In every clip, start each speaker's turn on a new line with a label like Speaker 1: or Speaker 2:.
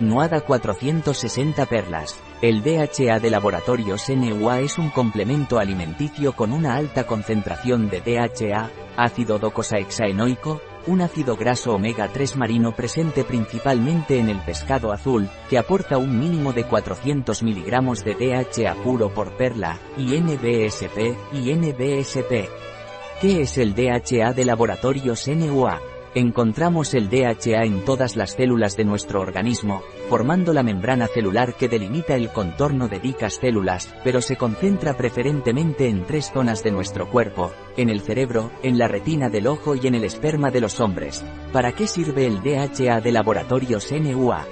Speaker 1: Nuada 460 perlas. El DHA de laboratorios NUA es un complemento alimenticio con una alta concentración de DHA, ácido docosahexaenoico, un ácido graso omega 3 marino presente principalmente en el pescado azul, que aporta un mínimo de 400 miligramos de DHA puro por perla, y NBSP, y NBSP. ¿Qué es el DHA de laboratorios NUA? Encontramos el DHA en todas las células de nuestro organismo, formando la membrana celular que delimita el contorno de dichas células, pero se concentra preferentemente en tres zonas de nuestro cuerpo, en el cerebro, en la retina del ojo y en el esperma de los hombres. ¿Para qué sirve el DHA de laboratorios NUA?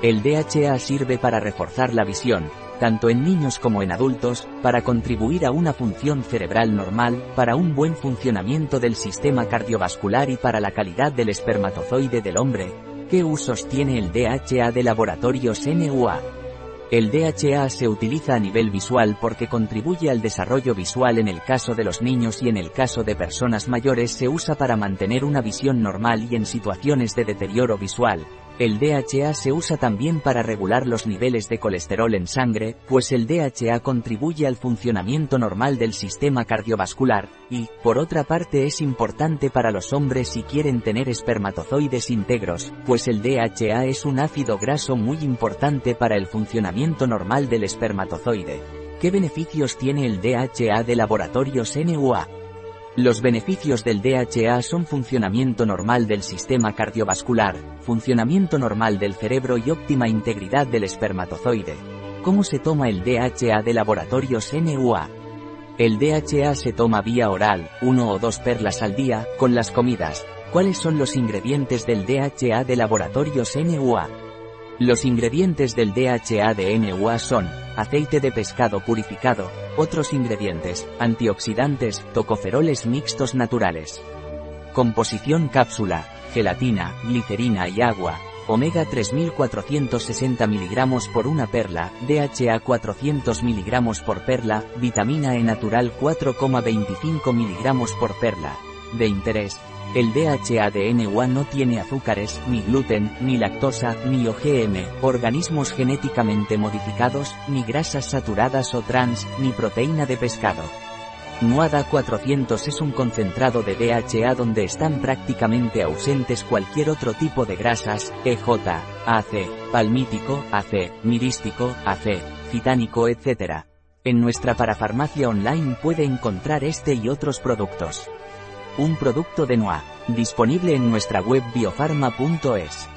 Speaker 1: El DHA sirve para reforzar la visión, tanto en niños como en adultos, para contribuir a una función cerebral normal, para un buen funcionamiento del sistema cardiovascular y para la calidad del espermatozoide del hombre. ¿Qué usos tiene el DHA de laboratorios NUA? El DHA se utiliza a nivel visual porque contribuye al desarrollo visual en el caso de los niños y en el caso de personas mayores se usa para mantener una visión normal y en situaciones de deterioro visual, el DHA se usa también para regular los niveles de colesterol en sangre, pues el DHA contribuye al funcionamiento normal del sistema cardiovascular, y, por otra parte es importante para los hombres si quieren tener espermatozoides íntegros, pues el DHA es un ácido graso muy importante para el funcionamiento normal del espermatozoide. ¿Qué beneficios tiene el DHA de laboratorios NUA? Los beneficios del DHA son funcionamiento normal del sistema cardiovascular, funcionamiento normal del cerebro y óptima integridad del espermatozoide. ¿Cómo se toma el DHA de laboratorios NUA? El DHA se toma vía oral, uno o dos perlas al día, con las comidas. ¿Cuáles son los ingredientes del DHA de laboratorios NUA? Los ingredientes del DHA de NUA son aceite de pescado purificado, otros ingredientes, antioxidantes, tocoferoles mixtos naturales. Composición cápsula, gelatina, glicerina y agua, omega 3460 mg por una perla, DHA 400 mg por perla, vitamina E natural 4,25 mg por perla. De interés, el DHA de NUA no tiene azúcares, ni gluten, ni lactosa, ni OGM, organismos genéticamente modificados, ni grasas saturadas o trans, ni proteína de pescado. NUADA 400 es un concentrado de DHA donde están prácticamente ausentes cualquier otro tipo de grasas, EJ, AC, palmítico, AC, mirístico, AC, citánico, etc. En nuestra parafarmacia online puede encontrar este y otros productos. Un producto de NOA, disponible en nuestra web biofarma.es.